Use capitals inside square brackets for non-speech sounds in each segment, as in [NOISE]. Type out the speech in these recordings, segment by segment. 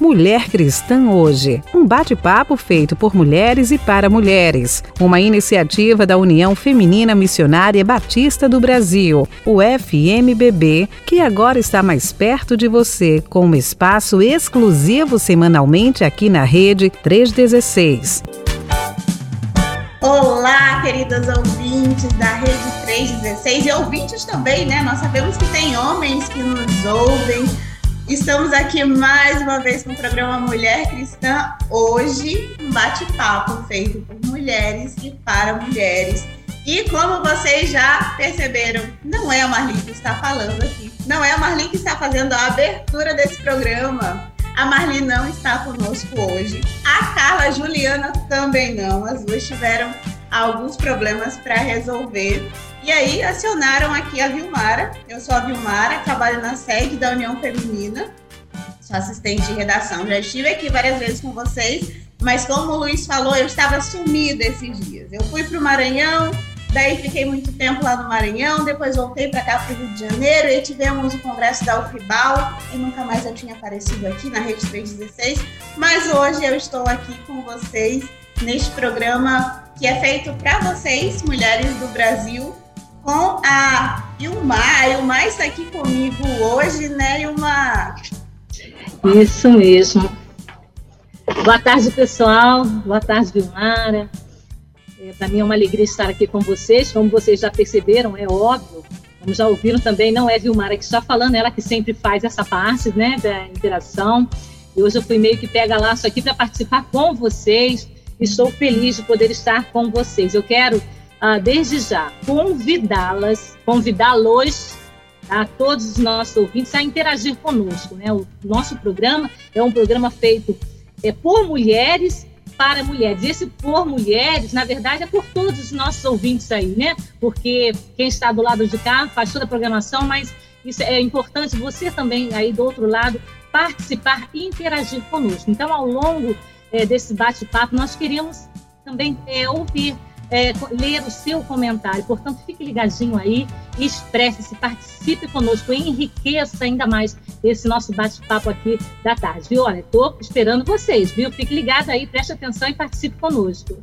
Mulher Cristã Hoje, um bate-papo feito por mulheres e para mulheres, uma iniciativa da União Feminina Missionária Batista do Brasil, o FMBB, que agora está mais perto de você, com um espaço exclusivo semanalmente aqui na Rede 316. Olá, queridas ouvintes da Rede 316 e ouvintes também, né? Nós sabemos que tem homens que nos ouvem. Estamos aqui mais uma vez com o programa Mulher Cristã. Hoje, um bate-papo feito por mulheres e para mulheres. E como vocês já perceberam, não é a Marli que está falando aqui. Não é a Marli que está fazendo a abertura desse programa. A Marli não está conosco hoje. A Carla Juliana também não. As duas tiveram alguns problemas para resolver. E aí acionaram aqui a Vilmara. Eu sou a Vilmara, trabalho na sede da União Feminina. Sou assistente de redação. Já estive aqui várias vezes com vocês, mas como o Luiz falou, eu estava sumida esses dias. Eu fui para o Maranhão, Daí fiquei muito tempo lá no Maranhão, depois voltei para cá para o Rio de Janeiro e tivemos o congresso da UFBAL e nunca mais eu tinha aparecido aqui na Rede 316, mas hoje eu estou aqui com vocês neste programa que é feito para vocês, mulheres do Brasil, com a Ilmar. A Ilmar está aqui comigo hoje, né, Ilmar? Isso mesmo. Boa tarde, pessoal. Boa tarde, Vilmara. É, Para mim é uma alegria estar aqui com vocês. Como vocês já perceberam, é óbvio, como já ouviram também, não é Vilmara que está falando, ela que sempre faz essa parte né, da interação. E hoje eu fui meio que pega laço aqui para participar com vocês. Estou feliz de poder estar com vocês. Eu quero, ah, desde já, convidá-las, convidá-los a todos os nossos ouvintes a interagir conosco. Né? O nosso programa é um programa feito é, por mulheres para mulheres. Esse por mulheres, na verdade, é por todos os nossos ouvintes aí, né? Porque quem está do lado de cá faz toda a programação, mas isso é importante você também aí do outro lado participar e interagir conosco. Então, ao longo é, desse bate-papo, nós queríamos também é, ouvir é, ler o seu comentário. Portanto, fique ligadinho aí, expresse-se, participe conosco, enriqueça ainda mais esse nosso bate-papo aqui da tarde. Viu? Olha, estou esperando vocês, viu? Fique ligado aí, preste atenção e participe conosco.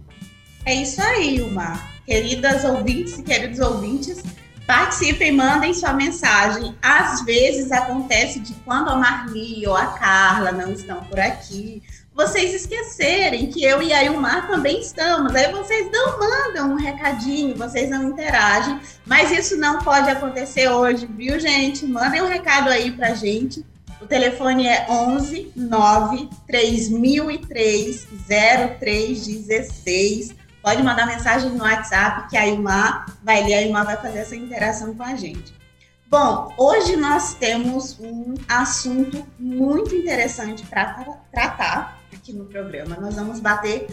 É isso aí, Uma. Queridas ouvintes e queridos ouvintes, participem, mandem sua mensagem. Às vezes acontece de quando a Marli ou a Carla não estão por aqui, vocês esquecerem que eu e a Ilmar também estamos. Aí vocês não mandam um recadinho, vocês não interagem, mas isso não pode acontecer hoje, viu, gente? Mandem um recado aí pra gente. O telefone é 11 9 3003 0316. Pode mandar mensagem no WhatsApp que a Ilmar vai ler, a Ilmar vai fazer essa interação com a gente. Bom, hoje nós temos um assunto muito interessante para tratar aqui no programa. Nós vamos bater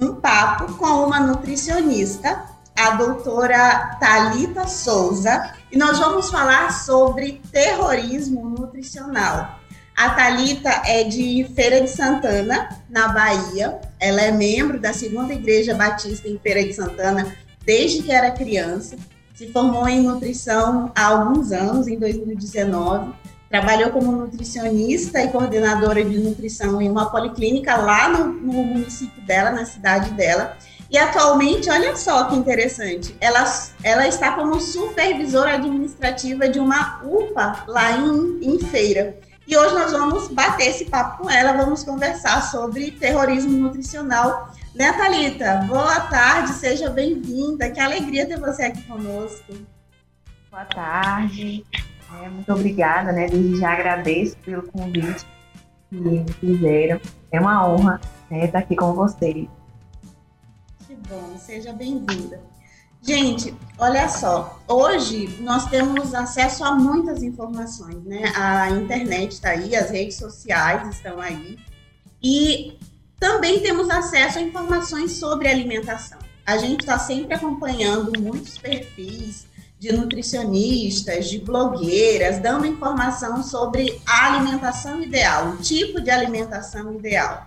um papo com uma nutricionista, a doutora Talita Souza, e nós vamos falar sobre terrorismo nutricional. A Talita é de Feira de Santana, na Bahia. Ela é membro da Segunda Igreja Batista em Feira de Santana desde que era criança. Se formou em nutrição há alguns anos, em 2019 Trabalhou como nutricionista e coordenadora de nutrição em uma policlínica lá no, no município dela, na cidade dela. E atualmente, olha só que interessante, ela, ela está como supervisora administrativa de uma UPA lá em, em Feira. E hoje nós vamos bater esse papo com ela, vamos conversar sobre terrorismo nutricional. Né, Thalita? Boa tarde, seja bem-vinda. Que alegria ter você aqui conosco. Boa tarde. É, muito obrigada, né? Desde já agradeço pelo convite que me fizeram. É uma honra né, estar aqui com vocês. Que bom, seja bem-vinda. Gente, olha só, hoje nós temos acesso a muitas informações, né? A internet está aí, as redes sociais estão aí. E também temos acesso a informações sobre alimentação. A gente está sempre acompanhando muitos perfis, de nutricionistas, de blogueiras, dando informação sobre a alimentação ideal, o tipo de alimentação ideal.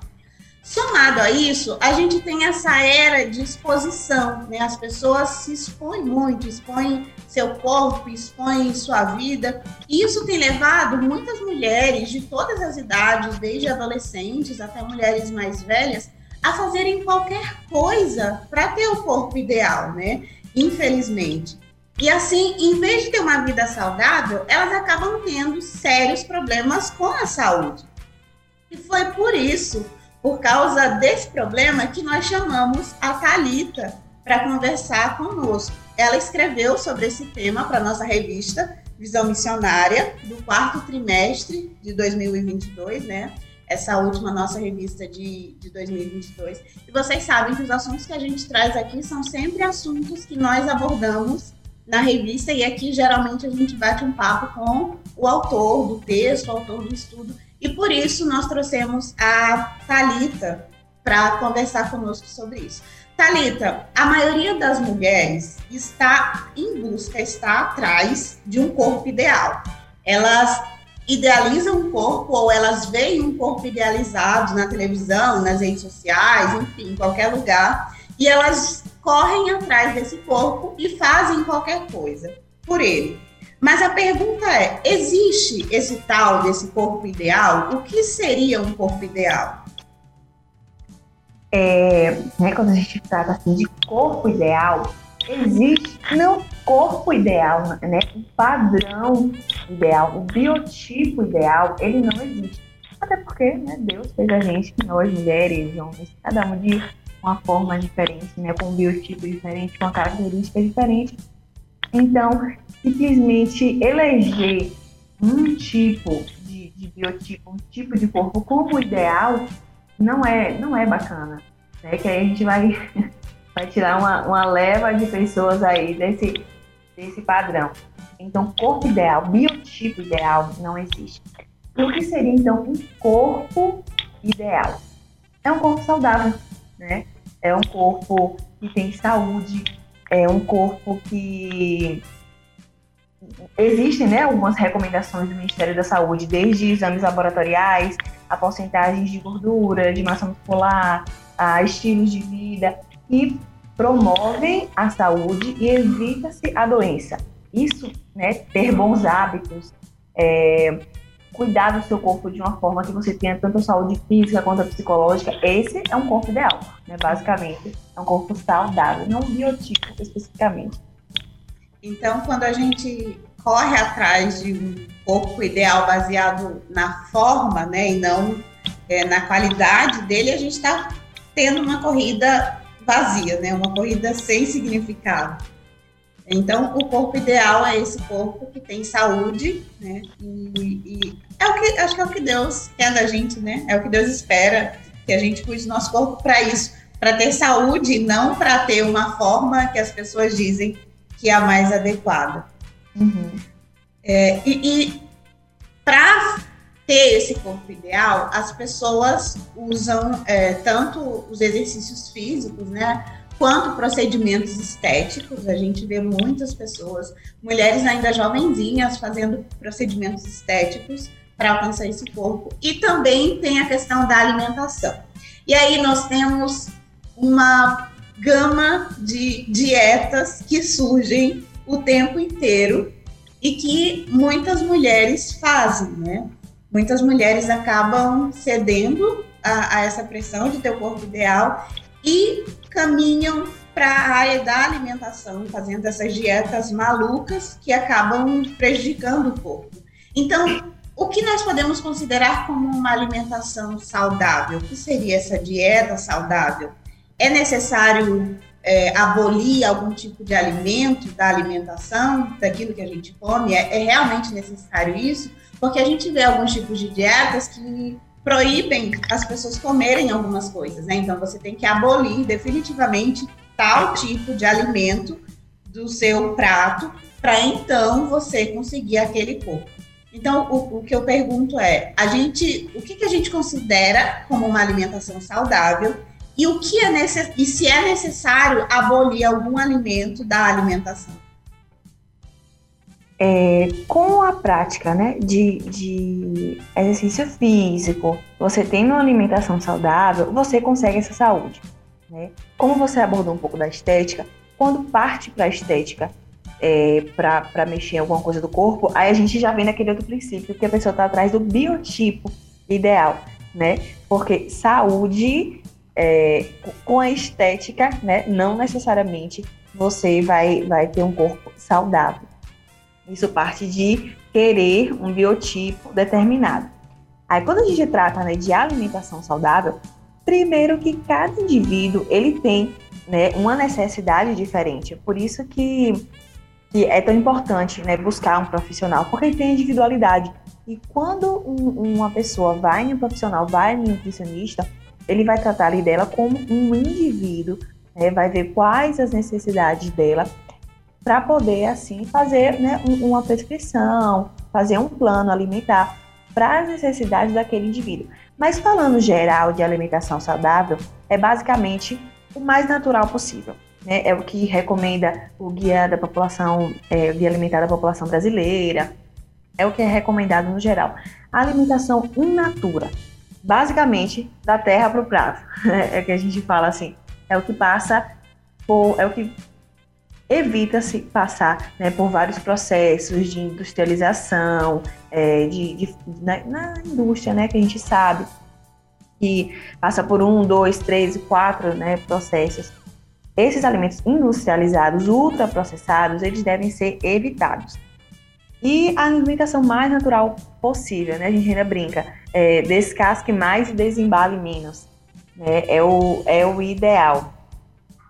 Somado a isso, a gente tem essa era de exposição, né? As pessoas se expõem muito, expõem seu corpo, expõem sua vida. E isso tem levado muitas mulheres de todas as idades, desde adolescentes até mulheres mais velhas, a fazerem qualquer coisa para ter o corpo ideal, né? Infelizmente. E assim, em vez de ter uma vida saudável, elas acabam tendo sérios problemas com a saúde. E foi por isso por causa desse problema que nós chamamos a Talita para conversar conosco. Ela escreveu sobre esse tema para nossa revista Visão Missionária do quarto trimestre de 2022, né? Essa última nossa revista de, de 2022. E vocês sabem que os assuntos que a gente traz aqui são sempre assuntos que nós abordamos na revista e aqui geralmente a gente bate um papo com o autor do texto, o autor do estudo e por isso nós trouxemos a Talita para conversar conosco sobre isso. Talita, a maioria das mulheres está em busca, está atrás de um corpo ideal. Elas idealizam um corpo ou elas veem um corpo idealizado na televisão, nas redes sociais, enfim, em qualquer lugar, e elas correm atrás desse corpo e fazem qualquer coisa por ele. Mas a pergunta é: existe esse tal desse corpo ideal? O que seria um corpo ideal? É, né, quando a gente trata assim de corpo ideal, existe não corpo ideal, né? O padrão ideal, o biotipo ideal, ele não existe. Até porque, né, Deus fez a gente, nós mulheres, homens, cada um de uma forma diferente, né, com um biotipo diferente, uma característica diferente. Então, simplesmente eleger um tipo de, de, biotipo, um tipo de corpo como ideal, não é, não é bacana. Né? Que aí a gente vai, [LAUGHS] vai tirar uma, uma leva de pessoas aí desse, desse padrão. Então, corpo ideal, biotipo ideal não existe. E o que seria então um corpo ideal? É um corpo saudável, né? É um corpo que tem saúde, é um corpo que existem né, algumas recomendações do Ministério da Saúde, desde exames laboratoriais, a porcentagens de gordura, de massa muscular, a estilos de vida, que promovem a saúde e evita-se a doença. Isso, né, ter bons hábitos, é, cuidar do seu corpo de uma forma que você tenha tanto saúde física quanto psicológica, esse é um corpo ideal, né? Basicamente, é um corpo saudável, não um biotipo especificamente. Então, quando a gente corre atrás de um corpo ideal baseado na forma, né, e não é, na qualidade dele, a gente está tendo uma corrida vazia, né, uma corrida sem significado. Então, o corpo ideal é esse corpo que tem saúde, né? E, e, é o que acho que é o que Deus quer da gente, né? É o que Deus espera que a gente cuide do nosso corpo para isso, para ter saúde, não para ter uma forma que as pessoas dizem que é a mais adequada. Uhum. É, e, e para ter esse corpo ideal, as pessoas usam é, tanto os exercícios físicos, né? Quanto procedimentos estéticos. A gente vê muitas pessoas, mulheres ainda jovenzinhas, fazendo procedimentos estéticos para alcançar esse corpo. E também tem a questão da alimentação. E aí nós temos uma gama de dietas que surgem o tempo inteiro e que muitas mulheres fazem, né? Muitas mulheres acabam cedendo a, a essa pressão de ter o corpo ideal e caminham para a área da alimentação, fazendo essas dietas malucas que acabam prejudicando o corpo. Então, o que nós podemos considerar como uma alimentação saudável? O que seria essa dieta saudável? É necessário é, abolir algum tipo de alimento da alimentação, daquilo que a gente come? É, é realmente necessário isso? Porque a gente vê alguns tipos de dietas que proíbem as pessoas comerem algumas coisas, né? Então você tem que abolir definitivamente tal tipo de alimento do seu prato para então você conseguir aquele corpo. Então o, o, que eu pergunto é, a gente, o que, que a gente considera como uma alimentação saudável e o que é necess... e se é necessário abolir algum alimento da alimentação? É, com a prática né, de, de exercício físico, você tendo uma alimentação saudável, você consegue essa saúde. Né? Como você abordou um pouco da estética, quando parte para a estética, é, para mexer em alguma coisa do corpo, aí a gente já vem naquele outro princípio, que a pessoa está atrás do biotipo ideal, né? Porque saúde é, com a estética, né, não necessariamente você vai, vai ter um corpo saudável. Isso parte de querer um biotipo determinado. Aí, quando a gente trata né, de alimentação saudável, primeiro que cada indivíduo ele tem né, uma necessidade diferente. Por isso que, que é tão importante né, buscar um profissional, porque ele tem individualidade. E quando um, uma pessoa vai em um profissional, vai em um nutricionista, ele vai tratar ali dela como um indivíduo, né, vai ver quais as necessidades dela para poder assim fazer né, uma prescrição, fazer um plano alimentar para as necessidades daquele indivíduo. Mas falando geral de alimentação saudável, é basicamente o mais natural possível. Né? É o que recomenda o guia da população, é, o guia alimentar da população brasileira, é o que é recomendado no geral. A alimentação in natura, basicamente da terra para [LAUGHS] o prato, é que a gente fala assim, é o que passa por, é o que evita-se passar né, por vários processos de industrialização, é, de, de na, na, indústria, né, que a gente sabe que passa por um, dois, três e quatro né, processos. Esses alimentos industrializados, ultraprocessados, eles devem ser evitados. E a alimentação mais natural possível, né? A gente ainda brinca, é, descasque mais e desembale menos. Né? É, o, é o ideal.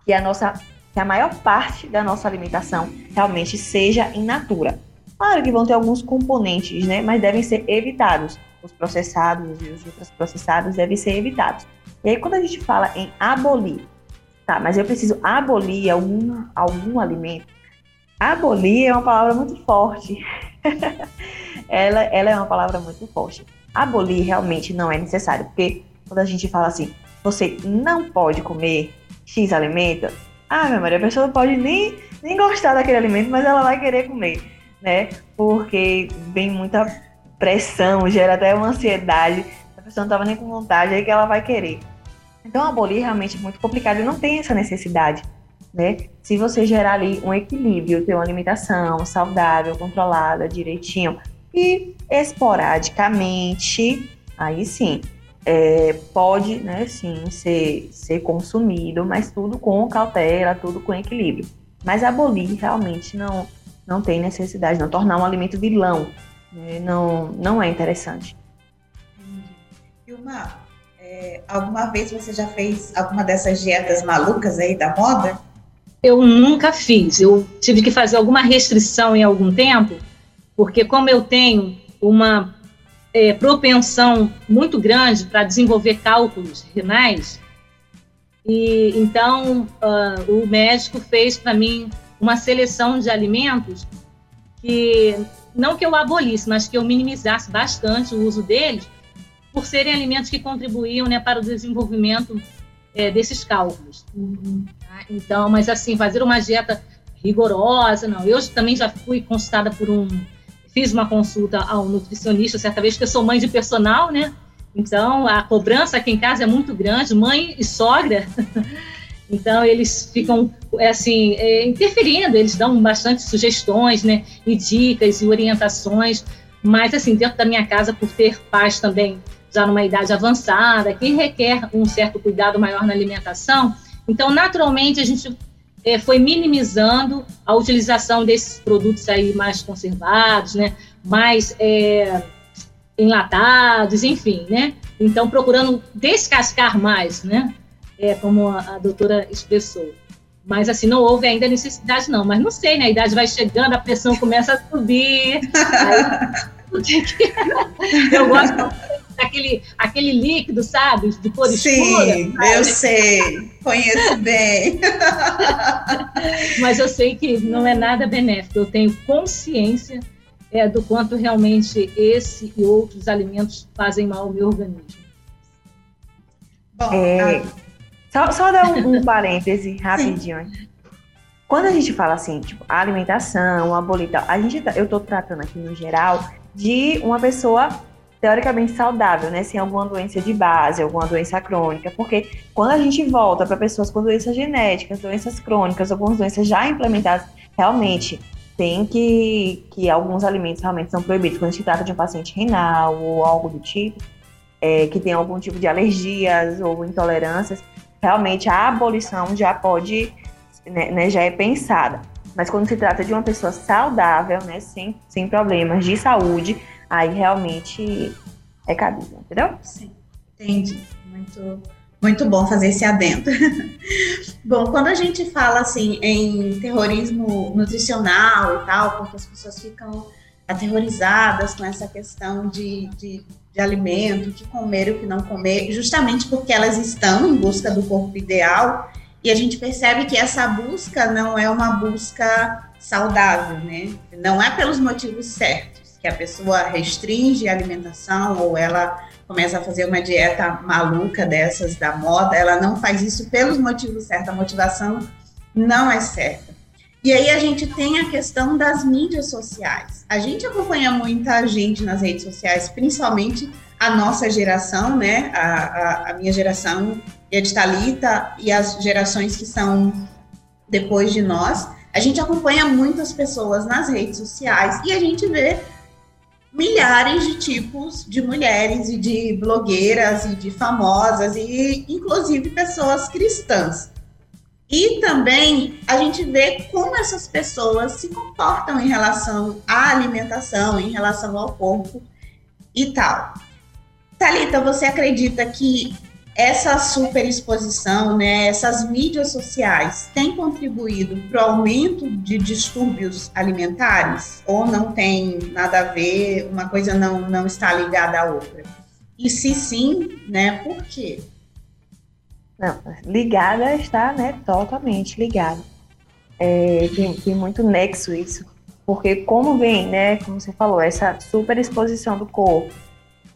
Que a nossa que a maior parte da nossa alimentação realmente seja in natura. Claro que vão ter alguns componentes, né, mas devem ser evitados. Os processados e os ultraprocessados devem ser evitados. E aí, quando a gente fala em abolir, tá, mas eu preciso abolir algum, algum alimento, abolir é uma palavra muito forte. [LAUGHS] ela, ela é uma palavra muito forte. Abolir realmente não é necessário, porque quando a gente fala assim, você não pode comer X alimento, ah, meu Maria, a pessoa não pode nem, nem gostar daquele alimento, mas ela vai querer comer, né? Porque vem muita pressão, gera até uma ansiedade, a pessoa não estava nem com vontade, aí que ela vai querer. Então, abolir realmente é muito complicado e não tem essa necessidade, né? Se você gerar ali um equilíbrio, ter uma alimentação saudável, controlada, direitinho, e esporadicamente, aí sim, é, pode, né, sim, ser, ser consumido, mas tudo com cautela, tudo com equilíbrio. Mas abolir realmente não, não tem necessidade, não tornar um alimento vilão, né, não, não é interessante. Vilma, é, alguma vez você já fez alguma dessas dietas malucas aí da moda? Eu nunca fiz. Eu tive que fazer alguma restrição em algum tempo, porque como eu tenho uma é, propensão muito grande para desenvolver cálculos renais. E então uh, o médico fez para mim uma seleção de alimentos que não que eu abolisse, mas que eu minimizasse bastante o uso deles, por serem alimentos que contribuíam né, para o desenvolvimento é, desses cálculos. Uhum. Então, mas assim, fazer uma dieta rigorosa, não. Eu também já fui consultada por um fiz uma consulta ao nutricionista certa vez, porque eu sou mãe de personal, né? Então, a cobrança aqui em casa é muito grande, mãe e sogra. [LAUGHS] Então, eles ficam, é assim, é, interferindo, eles dão bastante sugestões, né? E dicas e orientações. Mas, assim, dentro da minha casa, por ter pais também já numa idade avançada, que requer um certo cuidado maior na alimentação, então, naturalmente, a gente é, foi minimizando a utilização desses produtos aí mais conservados, né, mais é, enlatados, enfim, né? Então, procurando descascar mais, né? É, como a, a doutora expressou. Mas, assim, não houve ainda necessidade, não. Mas não sei, né? A idade vai chegando, a pressão começa a subir. [LAUGHS] Aí, eu gosto aquele, aquele líquido, sabe? De cor Sim, escura. Sim, eu sei, conheço bem. [LAUGHS] Mas eu sei que não é nada benéfico, eu tenho consciência é, do quanto realmente esse e outros alimentos fazem mal ao meu organismo. Bom, é, só, só dar um, um parêntese rapidinho. quando a gente fala assim, tipo, alimentação, tal, a gente, tá, eu estou tratando aqui no geral de uma pessoa teoricamente saudável, né? Sem alguma doença de base, alguma doença crônica, porque quando a gente volta para pessoas com doenças genéticas, doenças crônicas, algumas doenças já implementadas, realmente tem que que alguns alimentos realmente são proibidos. Quando gente trata de um paciente renal ou algo do tipo, é, que tem algum tipo de alergias ou intolerâncias, realmente a abolição já pode, né, né, já é pensada. Mas quando se trata de uma pessoa saudável, né, sem, sem problemas de saúde, aí realmente é cabível, entendeu? Sim, entendi. Muito, muito bom fazer esse adendo. [LAUGHS] bom, quando a gente fala assim em terrorismo nutricional e tal, porque as pessoas ficam aterrorizadas com essa questão de, de, de alimento, que comer o que não comer, justamente porque elas estão em busca do corpo ideal, e a gente percebe que essa busca não é uma busca saudável, né? Não é pelos motivos certos que a pessoa restringe a alimentação ou ela começa a fazer uma dieta maluca dessas da moda, ela não faz isso pelos motivos certos, a motivação não é certa. E aí a gente tem a questão das mídias sociais. A gente acompanha muita gente nas redes sociais, principalmente a nossa geração, né? A, a, a minha geração e a de Thalita e as gerações que são depois de nós. A gente acompanha muitas pessoas nas redes sociais e a gente vê milhares de tipos de mulheres e de blogueiras e de famosas e inclusive pessoas cristãs. E também a gente vê como essas pessoas se comportam em relação à alimentação, em relação ao corpo e tal. Talita, você acredita que essa superexposição, né, essas mídias sociais, têm contribuído para o aumento de distúrbios alimentares? Ou não tem nada a ver, uma coisa não, não está ligada à outra? E se sim, né, por quê? Não, ligada está, né, totalmente ligada. É, tem, tem muito nexo isso, porque como vem, né, como você falou, essa superexposição do corpo,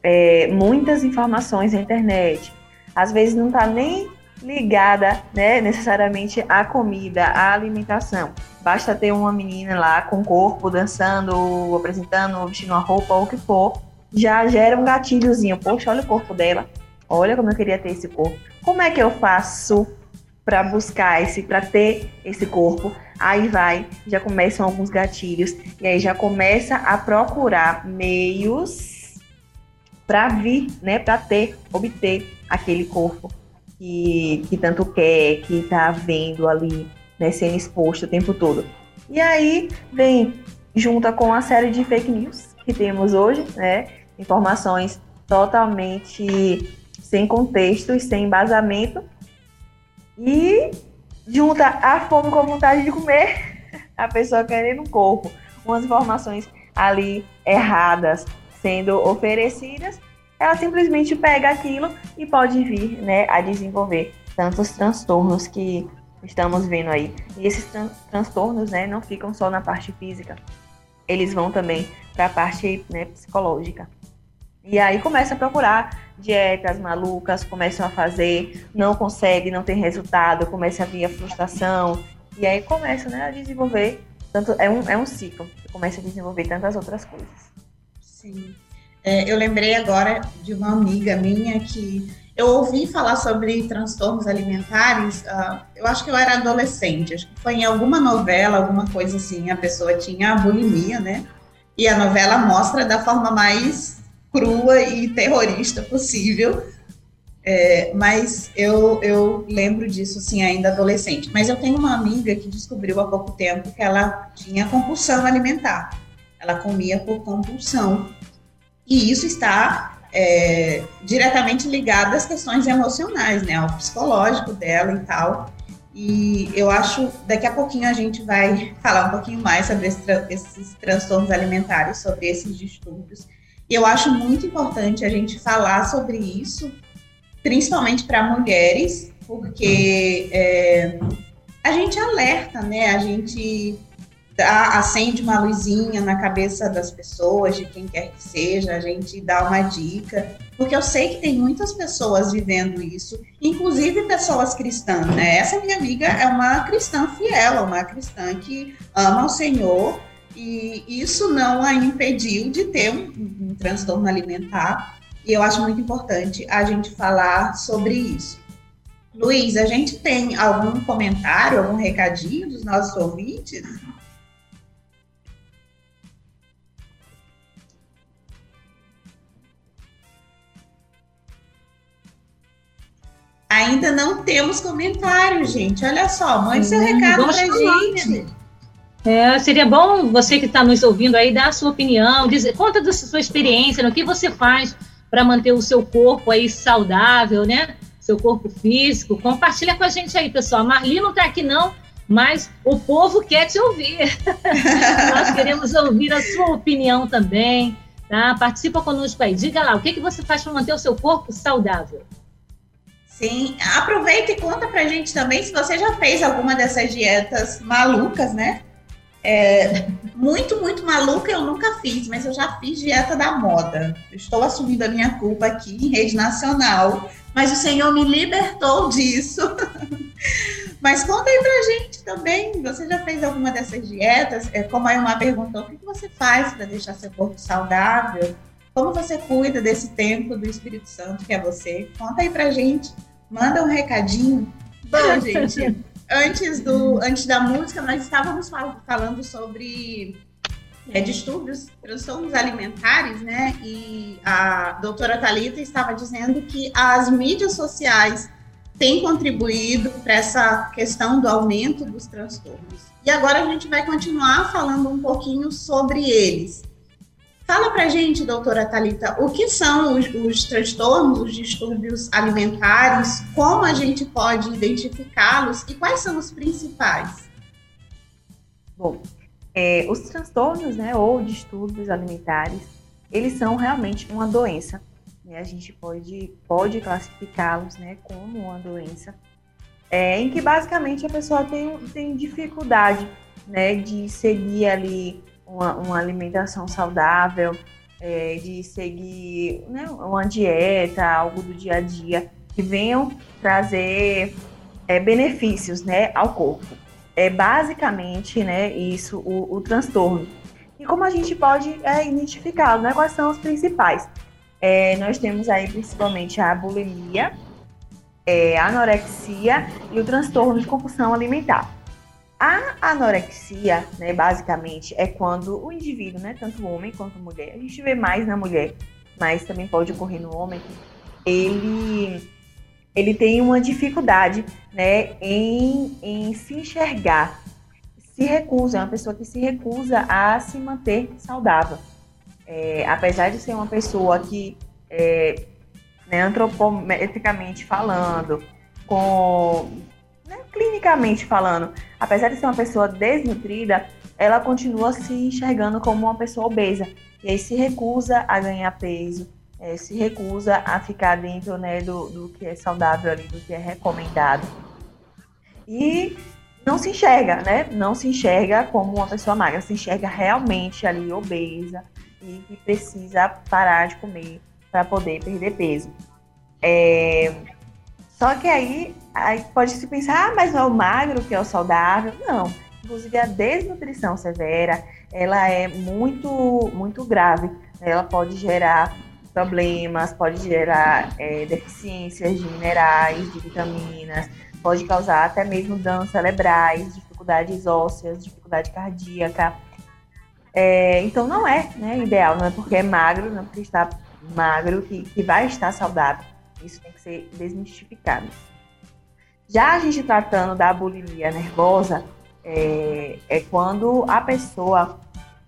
é, muitas informações na internet, às vezes não está nem ligada né, necessariamente à comida, à alimentação. Basta ter uma menina lá com corpo dançando, apresentando, vestindo uma roupa ou o que for, já gera um gatilhozinho. Poxa, olha o corpo dela. Olha como eu queria ter esse corpo. Como é que eu faço para buscar esse, para ter esse corpo? Aí vai, já começam alguns gatilhos e aí já começa a procurar meios para vir, né, para ter, obter aquele corpo que, que tanto quer, que está vendo ali, né, sendo exposto o tempo todo. E aí vem, junta com a série de fake news que temos hoje, né, informações totalmente sem contexto e sem embasamento, e junta a fome com a vontade de comer, [LAUGHS] a pessoa querendo um corpo, umas informações ali erradas sendo oferecidas ela simplesmente pega aquilo e pode vir né, a desenvolver tantos transtornos que estamos vendo aí. E esses tran transtornos né, não ficam só na parte física, eles vão também para a parte né, psicológica. E aí começa a procurar dietas malucas, começam a fazer, não consegue, não tem resultado, começa a vir a frustração, e aí começa né, a desenvolver, tanto é um, é um ciclo, começa a desenvolver tantas outras coisas. Sim. É, eu lembrei agora de uma amiga minha que eu ouvi falar sobre transtornos alimentares, uh, eu acho que eu era adolescente, acho que foi em alguma novela, alguma coisa assim, a pessoa tinha bulimia, né? E a novela mostra da forma mais crua e terrorista possível. É, mas eu, eu lembro disso, assim, ainda adolescente. Mas eu tenho uma amiga que descobriu há pouco tempo que ela tinha compulsão alimentar. Ela comia por compulsão. E isso está é, diretamente ligado às questões emocionais, né, ao psicológico dela e tal. E eu acho, daqui a pouquinho a gente vai falar um pouquinho mais sobre esse, esses transtornos alimentares, sobre esses distúrbios. E eu acho muito importante a gente falar sobre isso, principalmente para mulheres, porque é, a gente alerta, né? A gente dá, acende uma luzinha na cabeça das pessoas, de quem quer que seja, a gente dá uma dica, porque eu sei que tem muitas pessoas vivendo isso, inclusive pessoas cristãs, né? Essa minha amiga é uma cristã fiel, uma cristã que ama o Senhor, e isso não a impediu de ter um, um transtorno alimentar, e eu acho muito importante a gente falar sobre isso. Luiz, a gente tem algum comentário, algum recadinho dos nossos ouvintes? Ainda não temos comentário, gente. Olha só, mande seu recado pra gente. É, seria bom você que está nos ouvindo aí dar a sua opinião, dizer, conta da sua experiência, no que você faz para manter o seu corpo aí saudável, né? Seu corpo físico. Compartilha com a gente aí, pessoal. A Marli não está aqui não, mas o povo quer te ouvir. [LAUGHS] Nós queremos ouvir a sua opinião também, tá? Participa conosco aí. Diga lá, o que, que você faz para manter o seu corpo saudável? Sim, aproveita e conta pra gente também se você já fez alguma dessas dietas malucas, né? É, muito, muito maluca eu nunca fiz, mas eu já fiz dieta da moda. Estou assumindo a minha culpa aqui em rede nacional, mas o Senhor me libertou disso. [LAUGHS] mas conta aí pra gente também, você já fez alguma dessas dietas? É, como a Ilma perguntou, o que você faz para deixar seu corpo saudável? Como você cuida desse templo do Espírito Santo que é você? Conta aí pra gente manda um recadinho. Bom, gente, antes, do, antes da música, nós estávamos falando sobre é, distúrbios, transtornos alimentares, né? E a doutora Talita estava dizendo que as mídias sociais têm contribuído para essa questão do aumento dos transtornos. E agora a gente vai continuar falando um pouquinho sobre eles. Fala pra gente, doutora Talita, o que são os, os, transtornos, os distúrbios alimentares, como a gente pode identificá-los e quais são os principais? Bom, é, os transtornos, né, ou distúrbios alimentares, eles são realmente uma doença. Né? A gente pode, pode classificá-los, né, como uma doença, é, em que basicamente a pessoa tem, tem dificuldade, né, de seguir ali uma, uma alimentação saudável, é, de seguir né, uma dieta, algo do dia a dia, que venham trazer é, benefícios né, ao corpo. É basicamente né, isso, o, o transtorno. E como a gente pode é, identificá-lo, né, quais são os principais? É, nós temos aí principalmente a bulimia, é, a anorexia e o transtorno de compulsão alimentar. A anorexia, né, basicamente, é quando o indivíduo, né, tanto homem quanto mulher, a gente vê mais na mulher, mas também pode ocorrer no homem, ele, ele tem uma dificuldade né, em, em se enxergar, se recusa, é uma pessoa que se recusa a se manter saudável. É, apesar de ser uma pessoa que, é, né, antropometricamente falando, com clinicamente falando, apesar de ser uma pessoa desnutrida, ela continua se enxergando como uma pessoa obesa. E aí se recusa a ganhar peso, é, se recusa a ficar dentro né, do, do que é saudável ali, do que é recomendado. E não se enxerga, né? Não se enxerga como uma pessoa magra, se enxerga realmente ali obesa e que precisa parar de comer para poder perder peso. É, só que aí, aí pode se pensar, ah, mas não é o magro que é o saudável. Não. Inclusive a desnutrição severa, ela é muito, muito grave. Ela pode gerar problemas, pode gerar é, deficiências de minerais, de vitaminas, pode causar até mesmo danos cerebrais, dificuldades ósseas, dificuldade cardíaca. É, então não é né, ideal, não é porque é magro, não é porque está magro que, que vai estar saudável. Isso tem que ser desmistificado. Já a gente tratando da bulimia nervosa, é, é quando a pessoa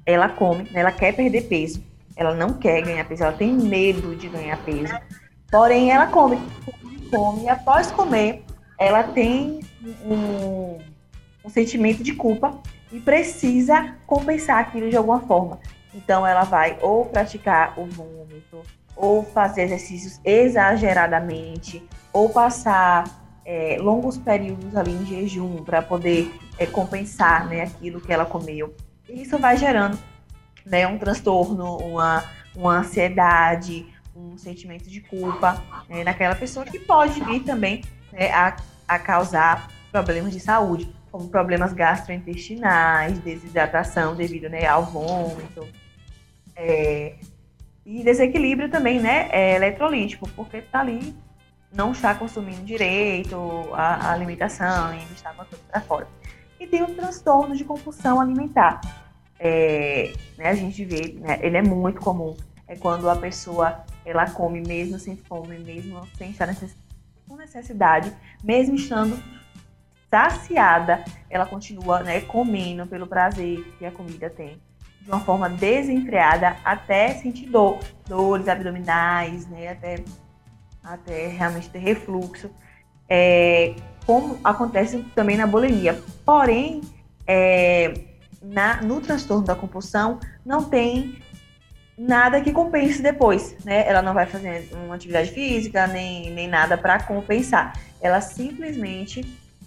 ela come, né, ela quer perder peso, ela não quer ganhar peso, ela tem medo de ganhar peso, porém ela come, come e após comer ela tem um, um sentimento de culpa e precisa compensar aquilo de alguma forma. Então ela vai ou praticar o vômito, ou fazer exercícios exageradamente, ou passar é, longos períodos ali em jejum para poder é, compensar né, aquilo que ela comeu. E isso vai gerando né, um transtorno, uma, uma ansiedade, um sentimento de culpa né, naquela pessoa que pode vir também né, a, a causar problemas de saúde, como problemas gastrointestinais, desidratação devido né, ao vômito, é, e desequilíbrio também né, é, eletrolítico, porque está ali, não está consumindo direito a, a alimentação e está botando para fora. E tem o transtorno de compulsão alimentar. É, né, a gente vê, né, ele é muito comum, é quando a pessoa ela come mesmo sem fome, mesmo sem estar com necessidade, mesmo estando saciada, ela continua né, comendo pelo prazer que a comida tem, de uma forma desenfreada até sentir dor, dores abdominais, né, até, até realmente ter refluxo, é, como acontece também na bulimia. Porém, é, na, no transtorno da compulsão, não tem nada que compense depois, né? Ela não vai fazer uma atividade física, nem, nem nada para compensar. Ela simplesmente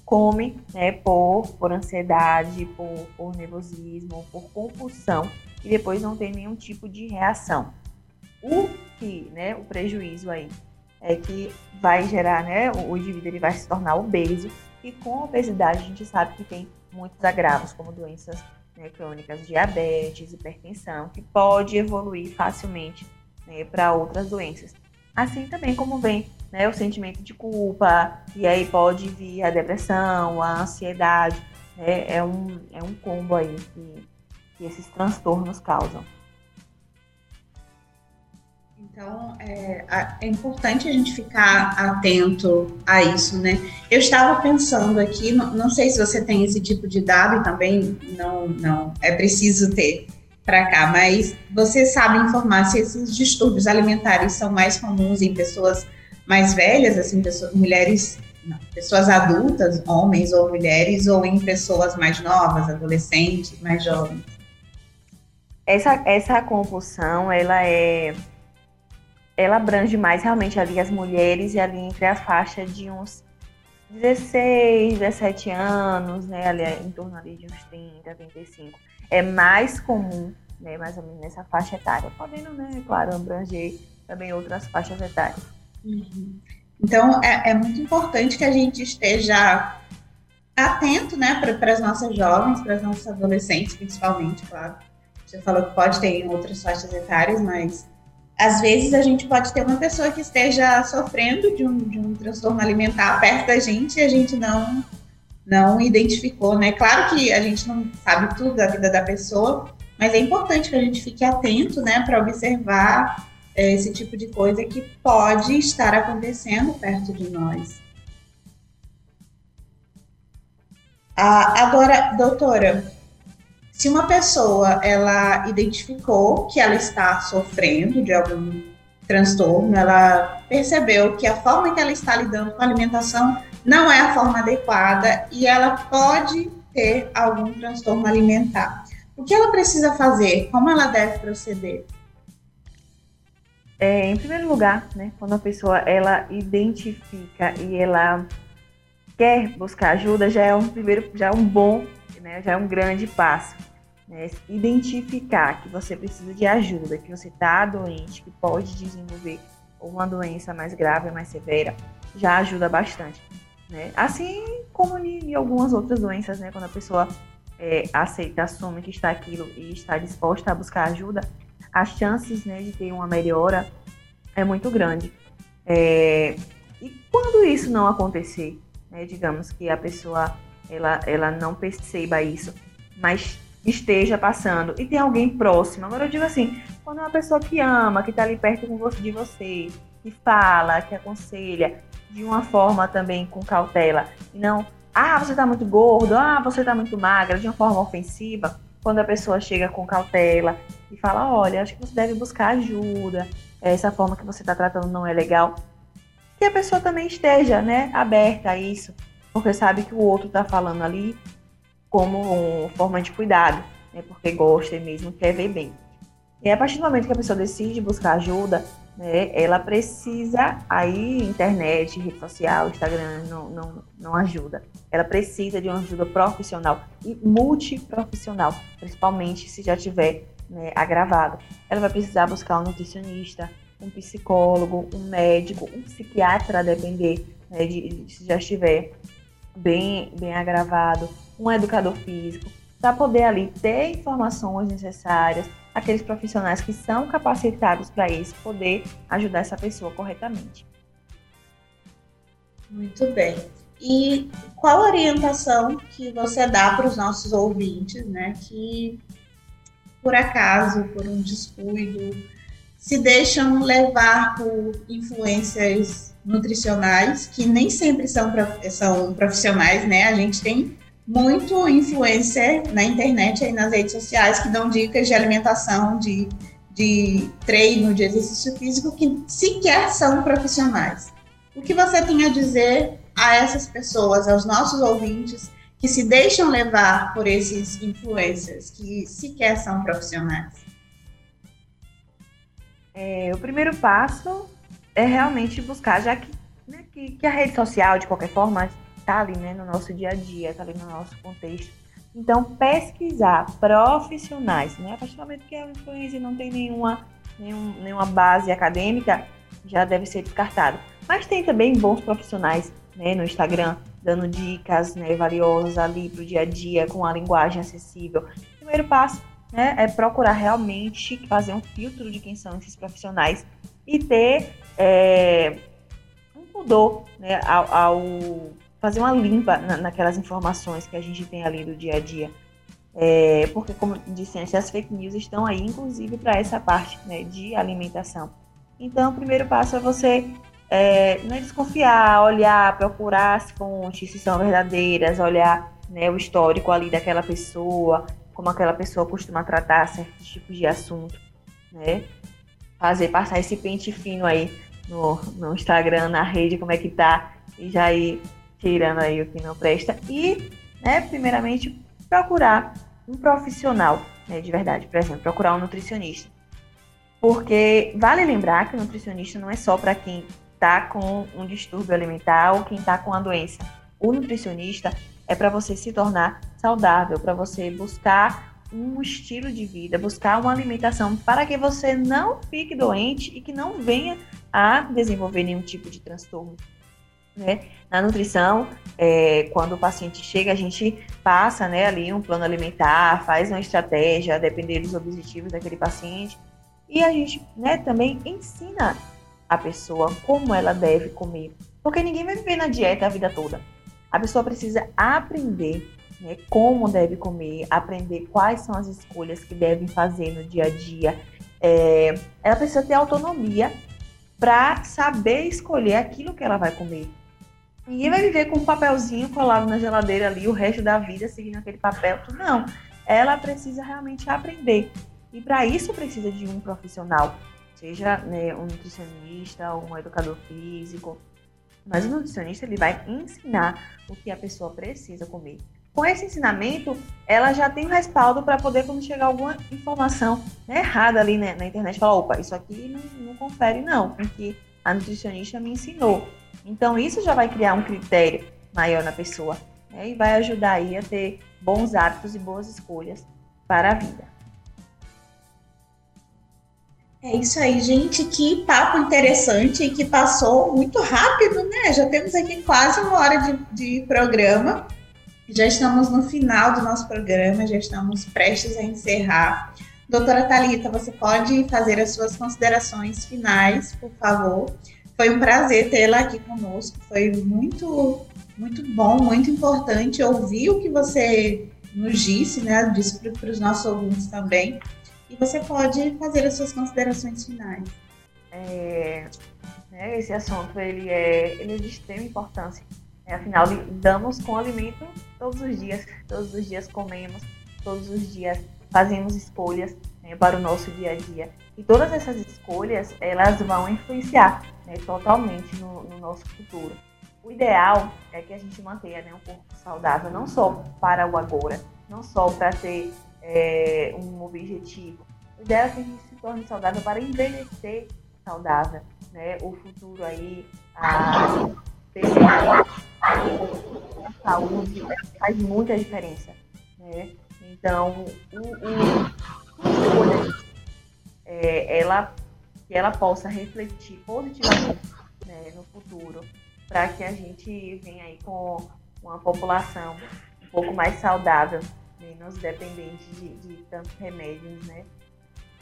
come, né, por, por ansiedade, por, por nervosismo, por compulsão, e depois não tem nenhum tipo de reação. O que, né, o prejuízo aí é que vai gerar, né, o, indivíduo ele vai se tornar obeso, e com a obesidade a gente sabe que tem muitos agravos, como doenças né, crônicas, diabetes, hipertensão, que pode evoluir facilmente né, para outras doenças. Assim também como vem né, o sentimento de culpa, e aí pode vir a depressão, a ansiedade, né, é, um, é um combo aí que, que esses transtornos causam. Então, é, é, importante a gente ficar atento a isso, né? Eu estava pensando aqui, não, não, sei se você tem esse tipo de dado e também não, não é preciso ter para cá, mas você sabe informar se esses distúrbios alimentares são mais comuns em pessoas mais velhas, assim, pessoas, mulheres, não, pessoas adultas, homens ou mulheres, ou em pessoas mais novas, adolescentes, mais jovens? Essa, essa compulsão, ela é ela abrange mais realmente ali as mulheres e ali entre a faixa de uns 16, 17 anos, né, ali em torno ali de uns 30, 35. É mais comum, né, mais ou menos nessa faixa etária, podendo, né, claro, abranger também outras faixas etárias. Uhum. Então, é, é, muito importante que a gente esteja atento, né, para as nossas jovens, para as nossas adolescentes, principalmente, claro. Você falou que pode ter em outras faixas etárias, mas às vezes a gente pode ter uma pessoa que esteja sofrendo de um, de um transtorno alimentar perto da gente e a gente não não identificou, né? Claro que a gente não sabe tudo da vida da pessoa, mas é importante que a gente fique atento, né, para observar é, esse tipo de coisa que pode estar acontecendo perto de nós. Ah, agora, doutora, se uma pessoa ela identificou que ela está sofrendo de algum transtorno, ela percebeu que a forma que ela está lidando com a alimentação não é a forma adequada e ela pode ter algum transtorno alimentar. O que ela precisa fazer? Como ela deve proceder? É, em primeiro lugar, né, quando a pessoa ela identifica e ela quer buscar ajuda, já é um primeiro, já é um bom né, já é um grande passo. Né? Identificar que você precisa de ajuda, que você está doente, que pode desenvolver uma doença mais grave, mais severa, já ajuda bastante. Né? Assim como em algumas outras doenças, né? quando a pessoa é, aceita, assume que está aquilo e está disposta a buscar ajuda, as chances né, de ter uma melhora é muito grande. É, e quando isso não acontecer, né, digamos que a pessoa ela, ela não perceba isso, mas esteja passando e tem alguém próximo. Agora eu digo assim, quando é uma pessoa que ama, que está ali perto de você, que fala, que aconselha, de uma forma também com cautela, e não, ah, você está muito gordo, ah, você está muito magra, de uma forma ofensiva, quando a pessoa chega com cautela e fala, olha, acho que você deve buscar ajuda, essa forma que você está tratando não é legal, que a pessoa também esteja, né, aberta a isso, porque sabe que o outro está falando ali como uma forma de cuidado, né, porque gosta e mesmo quer ver bem. E a partir do momento que a pessoa decide buscar ajuda, né, ela precisa, aí internet, rede social, Instagram não, não, não ajuda. Ela precisa de uma ajuda profissional e multiprofissional, principalmente se já tiver né, agravado. Ela vai precisar buscar um nutricionista, um psicólogo, um médico, um psiquiatra, a depender né, de, se já estiver bem, bem agravado, um educador físico, para poder ali ter informações necessárias, aqueles profissionais que são capacitados para isso, poder ajudar essa pessoa corretamente. Muito bem. E qual a orientação que você dá para os nossos ouvintes, né, que por acaso, por um descuido, se deixam levar por influências nutricionais, que nem sempre são, são profissionais, né? A gente tem muito influencer na internet e nas redes sociais que dão dicas de alimentação, de, de treino, de exercício físico, que sequer são profissionais. O que você tem a dizer a essas pessoas, aos nossos ouvintes, que se deixam levar por esses influencers, que sequer são profissionais? É, o primeiro passo é realmente buscar, já que, né, que, que, a rede social, de qualquer forma, está ali né, no nosso dia a dia, está ali no nosso contexto. Então, pesquisar profissionais, né? A partir do momento que a influência não tem nenhuma, nenhum, nenhuma base acadêmica, já deve ser descartado. Mas tem também bons profissionais né, no Instagram, dando dicas né, valiosas ali para o dia a dia, com a linguagem acessível. Primeiro passo né, é procurar realmente fazer um filtro de quem são esses profissionais e ter é, um pudor né, ao, ao, fazer uma limpa na, naquelas informações que a gente tem ali do dia a dia. É, porque, como disse antes, as fake news estão aí, inclusive, para essa parte né, de alimentação. Então, o primeiro passo é você é, não é desconfiar, olhar, procurar as fontes, se são verdadeiras, olhar né, o histórico ali daquela pessoa, como aquela pessoa costuma tratar certos tipos de assunto, né? Fazer passar esse pente fino aí no, no Instagram, na rede, como é que tá, e já ir tirando aí o que não presta. E, né, primeiramente, procurar um profissional, né, de verdade, por exemplo, procurar um nutricionista. Porque vale lembrar que o nutricionista não é só para quem está com um distúrbio alimentar ou quem está com a doença. O nutricionista é para você se tornar saudável, para você buscar um estilo de vida, buscar uma alimentação para que você não fique doente e que não venha a desenvolver nenhum tipo de transtorno. Né? Na nutrição, é, quando o paciente chega, a gente passa né, ali um plano alimentar, faz uma estratégia, depender dos objetivos daquele paciente, e a gente né, também ensina a pessoa como ela deve comer, porque ninguém vai viver na dieta a vida toda. A pessoa precisa aprender né, como deve comer, aprender quais são as escolhas que devem fazer no dia a dia. É, ela precisa ter autonomia para saber escolher aquilo que ela vai comer. Ninguém vai viver com um papelzinho colado na geladeira ali o resto da vida seguindo aquele papel. Não. Ela precisa realmente aprender. E para isso precisa de um profissional, seja né, um nutricionista, um educador físico. Mas o nutricionista ele vai ensinar o que a pessoa precisa comer com esse ensinamento, ela já tem um respaldo para poder, quando chegar alguma informação né, errada ali né, na internet, falar: opa, isso aqui não, não confere, não, porque a nutricionista me ensinou. Então, isso já vai criar um critério maior na pessoa né, e vai ajudar aí a ter bons hábitos e boas escolhas para a vida. É isso aí, gente. Que papo interessante e que passou muito rápido, né? Já temos aqui quase uma hora de, de programa. Já estamos no final do nosso programa, já estamos prestes a encerrar. Doutora Talita, você pode fazer as suas considerações finais, por favor. Foi um prazer tê-la aqui conosco. Foi muito, muito bom, muito importante ouvir o que você nos disse, né? Disse para os nossos ouvintes também. E você pode fazer as suas considerações finais. É, né, esse assunto ele é, ele é de extrema importância é, afinal, lidamos com alimento todos os dias, todos os dias comemos, todos os dias fazemos escolhas né, para o nosso dia a dia. E todas essas escolhas, elas vão influenciar né, totalmente no, no, nosso futuro. O ideal é que a gente mantenha né, um corpo saudável, não só para o agora, não só para ter é, um objetivo. O ideal é que a gente se torne saudável para envelhecer saudável, né? O futuro aí, a, a saúde faz muita diferença, né? Então, o, o, é, ela, que ela possa refletir positivamente né, no futuro, para que a gente venha aí com uma população um pouco mais saudável, menos dependente de, de tantos remédios, né?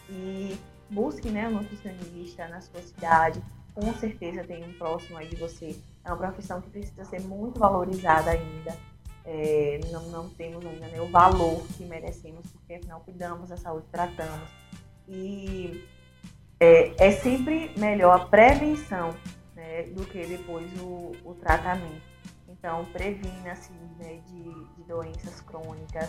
E busque né, um nutricionista na sua cidade, com certeza tem um próximo aí de você. É uma profissão que precisa ser muito valorizada ainda. É, não, não temos ainda né, o valor que merecemos, porque afinal cuidamos da saúde, tratamos. E é, é sempre melhor a prevenção né, do que depois o, o tratamento. Então, previna-se né, de, de, doenças crônicas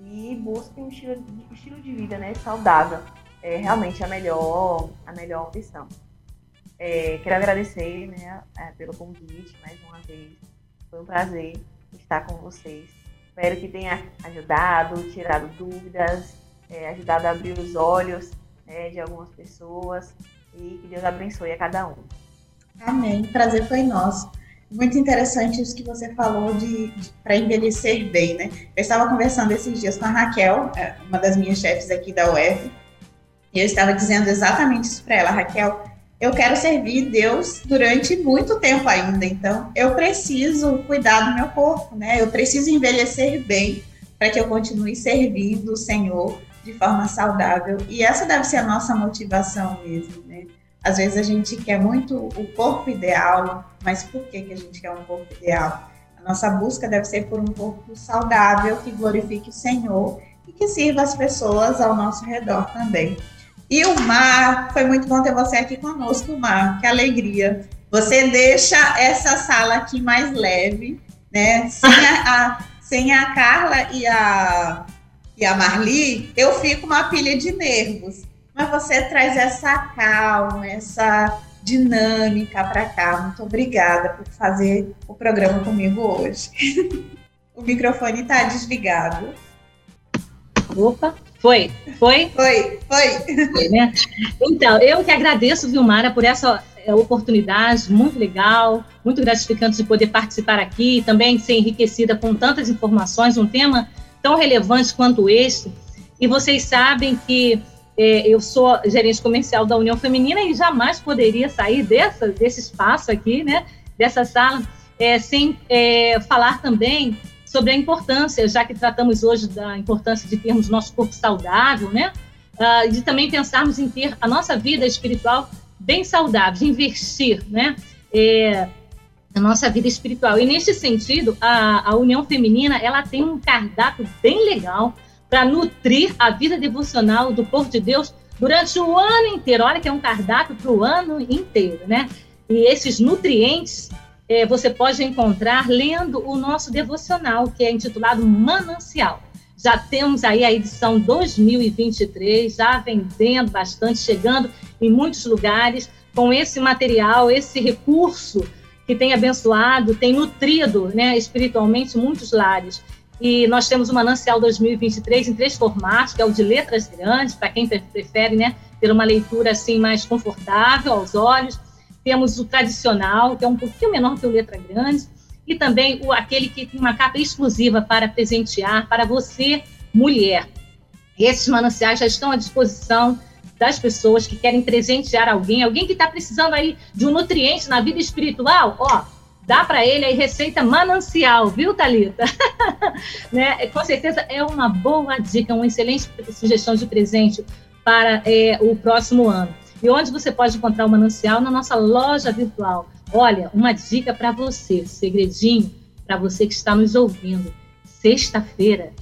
e busque um estilo de, estilo de vida né, saudável. É realmente a melhor, a melhor opção. É, quero agradecer né, é, pelo convite mais uma vez. Foi um prazer estar com vocês. Espero que tenha ajudado, tirado dúvidas, é, ajudado a abrir os olhos né, de algumas pessoas e que Deus abençoe a cada um. Amém. Prazer foi nosso. Muito interessante isso que você falou de, de para envelhecer bem, né? Eu estava conversando esses dias com a Raquel, é, uma das minhas chefes aqui da UF, e eu estava dizendo exatamente isso para ela, Raquel. Eu quero servir Deus durante muito tempo ainda, então eu preciso cuidar do meu corpo, né? Eu preciso envelhecer bem para que eu continue servindo o Senhor de forma saudável. E essa deve ser a nossa motivação mesmo, né? Às vezes a gente quer muito o corpo ideal, mas por que, que a gente quer um corpo ideal? A nossa busca deve ser por um corpo saudável, que glorifique o Senhor e que sirva as pessoas ao nosso redor também. E o Mar, foi muito bom ter você aqui conosco, Mar, que alegria. Você deixa essa sala aqui mais leve, né? Sem a, a sem a Carla e a, e a Marli, eu fico uma pilha de nervos mas você traz essa calma, essa dinâmica para cá. Muito obrigada por fazer o programa comigo hoje. [LAUGHS] o microfone está desligado. Opa, foi, foi? Foi, foi. foi né? Então, eu que agradeço, Vilmara, por essa é, oportunidade muito legal, muito gratificante de poder participar aqui e também ser enriquecida com tantas informações, um tema tão relevante quanto este. E vocês sabem que é, eu sou gerente comercial da União Feminina e jamais poderia sair dessa, desse espaço aqui, né, dessa sala, é, sem é, falar também sobre a importância, já que tratamos hoje da importância de termos nosso corpo saudável, né, uh, de também pensarmos em ter a nossa vida espiritual bem saudável, de investir, né, é, na nossa vida espiritual. E neste sentido, a, a União Feminina, ela tem um cardápio bem legal, para nutrir a vida devocional do povo de Deus durante o ano inteiro. Olha que é um cardápio para o ano inteiro, né? E esses nutrientes é, você pode encontrar lendo o nosso devocional, que é intitulado Manancial. Já temos aí a edição 2023, já vendendo bastante, chegando em muitos lugares com esse material, esse recurso que tem abençoado, tem nutrido né, espiritualmente muitos lares. E nós temos o Manancial 2023 em três formatos, que é o de letras grandes, para quem prefere né, ter uma leitura assim mais confortável aos olhos. Temos o tradicional, que é um pouquinho menor que o letra grande, e também o, aquele que tem uma capa exclusiva para presentear para você, mulher. Esses mananciais já estão à disposição das pessoas que querem presentear alguém, alguém que está precisando aí de um nutriente na vida espiritual, ó, dá para ele aí receita manancial, viu, Thalita? [LAUGHS] né? Com certeza é uma boa dica, uma excelente sugestão de presente para é, o próximo ano. E onde você pode encontrar o manancial? Na nossa loja virtual. Olha, uma dica para você, segredinho, para você que está nos ouvindo. Sexta-feira,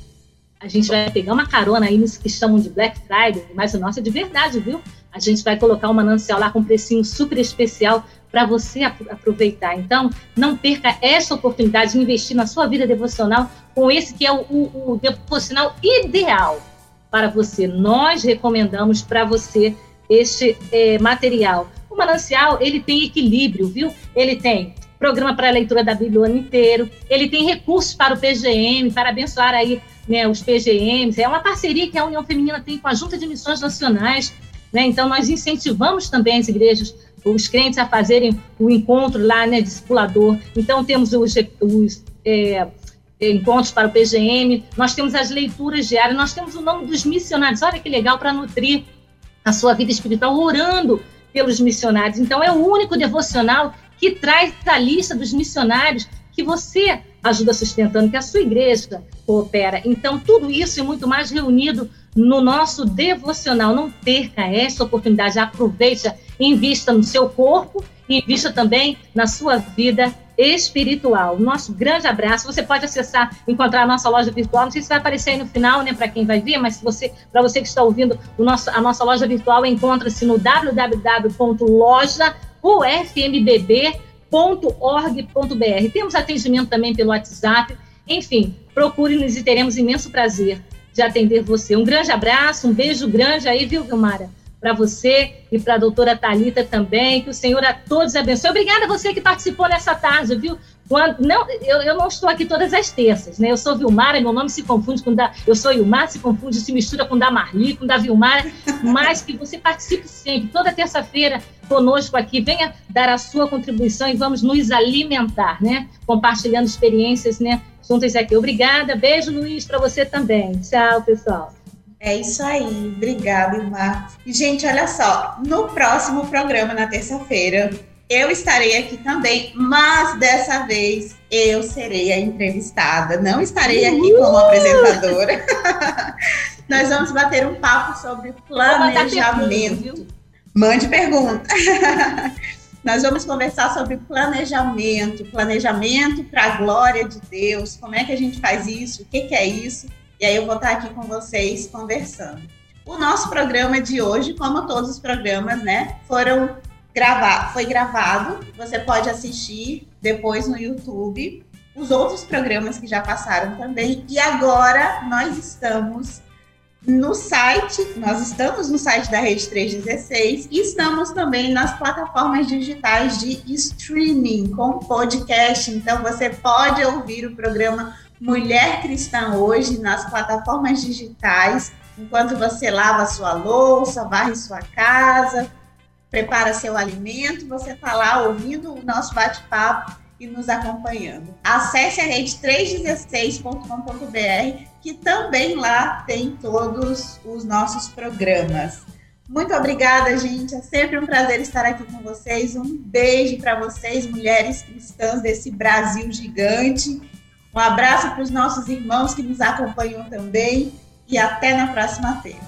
a gente vai pegar uma carona aí nos que chamam de Black Friday, mas o nosso é de verdade, viu? A gente vai colocar o manancial lá com um precinho super especial para você aproveitar. Então, não perca essa oportunidade de investir na sua vida devocional com esse que é o, o, o devocional ideal para você. Nós recomendamos para você este é, material. O manancial, ele tem equilíbrio, viu? Ele tem programa para leitura da Bíblia o ano inteiro, ele tem recursos para o PGM, para abençoar aí né, os PGMs. É uma parceria que a União Feminina tem com a Junta de Missões Nacionais Né? Então, nós incentivamos também as igrejas, os crentes a fazerem o encontro lá, né, discipulador. Então, temos os, os é, encontros para o PGM, nós temos as leituras diárias, nós temos o nome dos missionários. Olha que legal para nutrir a sua vida espiritual, orando pelos missionários. Então, é o único devocional que traz a lista dos missionários que você ajuda sustentando, que a sua igreja coopera. Então, tudo isso e muito mais reunido no nosso devocional. Não perca essa oportunidade, aproveite, invista no seu corpo e invista também na sua vida espiritual. Nosso grande abraço. Você pode acessar, encontrar a nossa loja virtual. Não sei se vai aparecer aí no final, né, para quem vai ver, mas você, para você que está ouvindo, o nosso, a nossa loja virtual encontra-se no www.lojaufmbb.org.br. Temos atendimento também pelo WhatsApp. Enfim, procure-nos e teremos imenso prazer de atender você. Um grande abraço, um beijo grande aí, viu, Vilmara? para você e para a doutora Talita também. Que o Senhor a todos abençoe. Obrigada a você que participou nessa tarde, viu? Quando, não, eu, eu não estou aqui todas as terças, né? Eu sou Vilmara, meu nome se confunde com da. Eu sou Ilmar, se confunde, se mistura com da Marli, com da Vilmara, mas que você participe sempre, toda terça-feira conosco aqui, venha dar a sua contribuição e vamos nos alimentar, né? Compartilhando experiências, né? Juntas aqui. Obrigada, beijo, Luiz, para você também. Tchau, pessoal. É isso aí, obrigada, Ilmar. E, gente, olha só, no próximo programa, na terça-feira, eu estarei aqui também, mas dessa vez eu serei a entrevistada, não estarei aqui como apresentadora. [LAUGHS] Nós vamos bater um papo sobre planejamento. Mande pergunta. [LAUGHS] Nós vamos conversar sobre planejamento, planejamento para a glória de Deus, como é que a gente faz isso, o que, que é isso. E aí eu vou estar aqui com vocês conversando. O nosso programa de hoje, como todos os programas, né, foram gravar, foi gravado. Você pode assistir depois no YouTube os outros programas que já passaram também. E agora nós estamos no site, nós estamos no site da Rede 316 e estamos também nas plataformas digitais de streaming com podcast. Então você pode ouvir o programa Mulher Cristã hoje nas plataformas digitais, enquanto você lava sua louça, varre sua casa, prepara seu alimento, você está lá ouvindo o nosso bate-papo e nos acompanhando. Acesse a rede 316.com.br, que também lá tem todos os nossos programas. Muito obrigada, gente. É sempre um prazer estar aqui com vocês. Um beijo para vocês, mulheres cristãs desse Brasil gigante. Um abraço para os nossos irmãos que nos acompanham também e até na próxima terça.